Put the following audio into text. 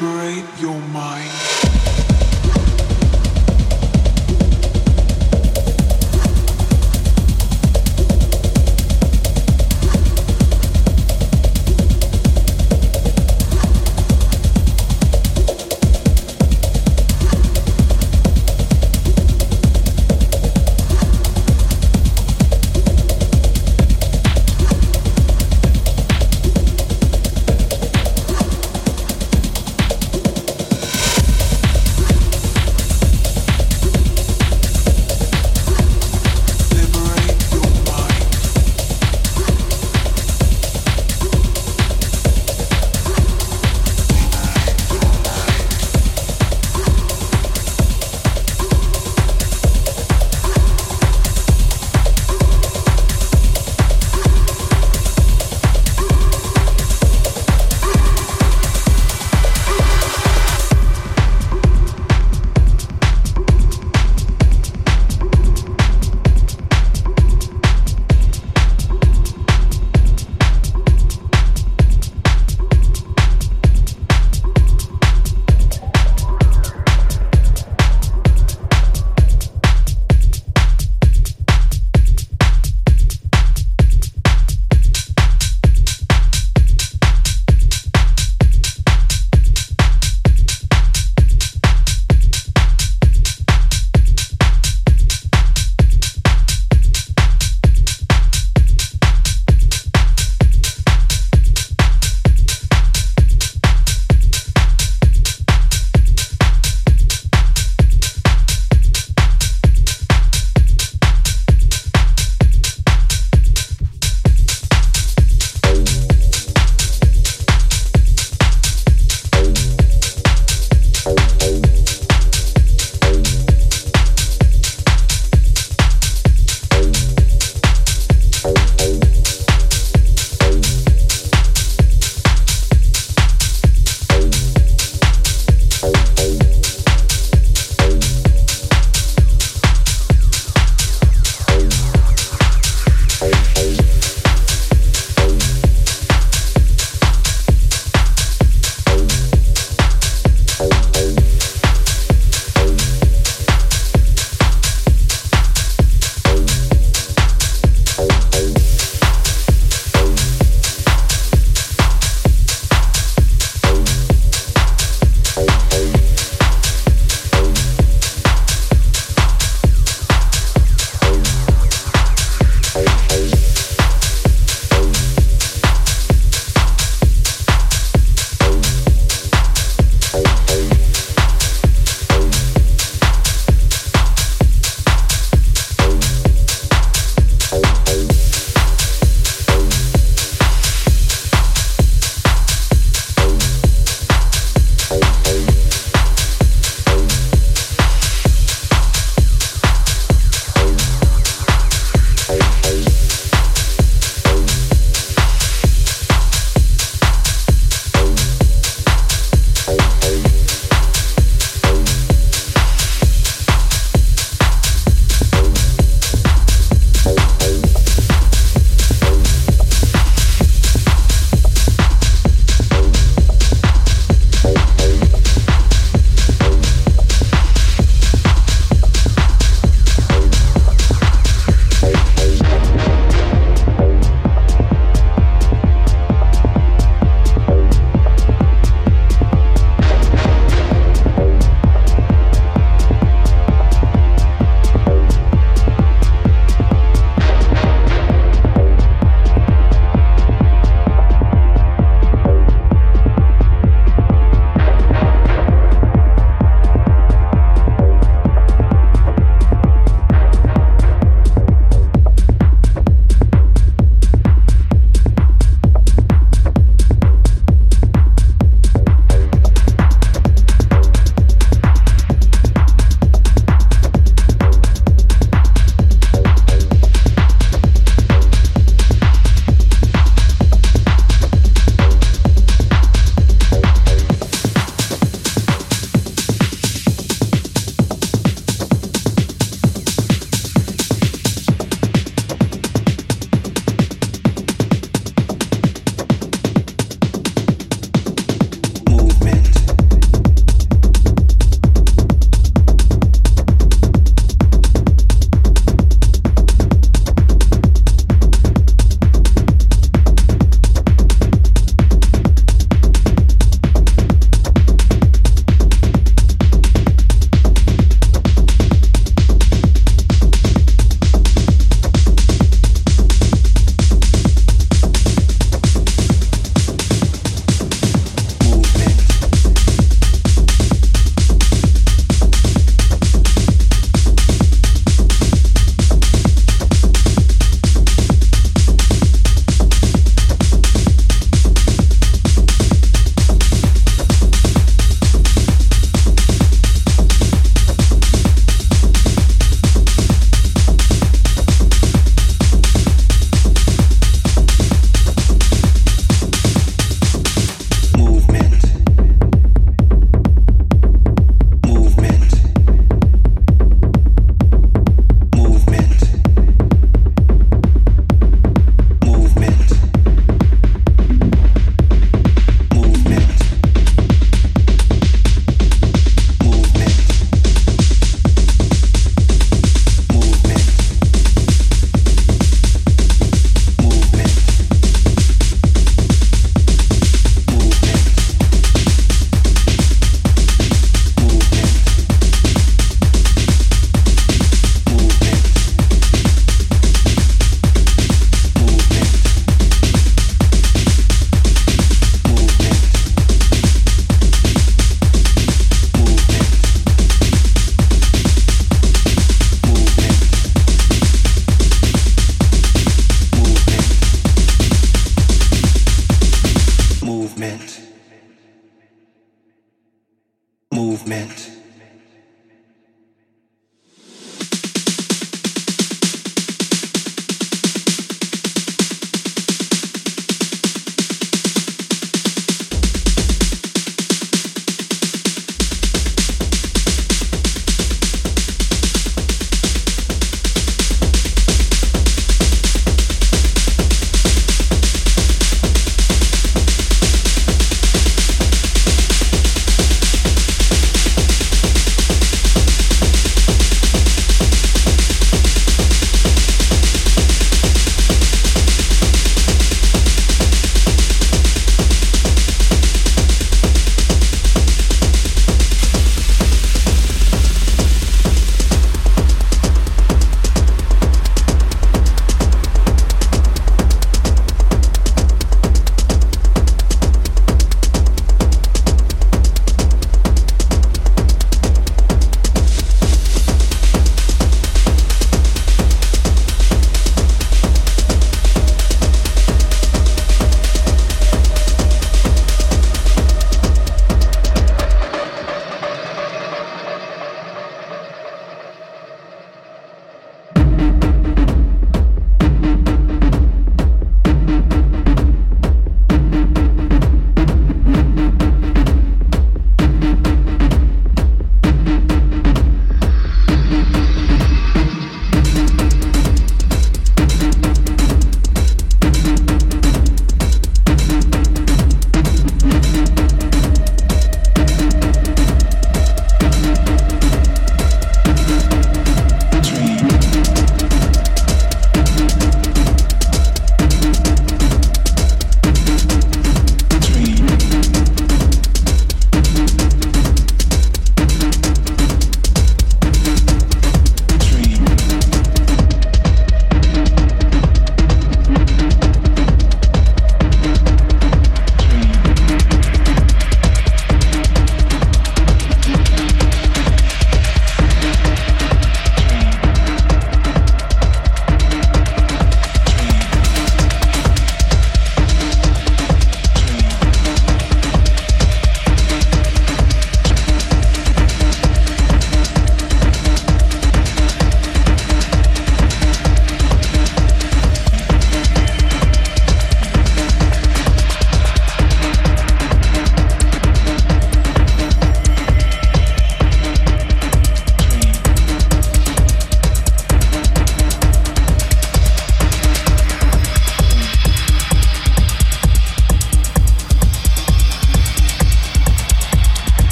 liberate your mind.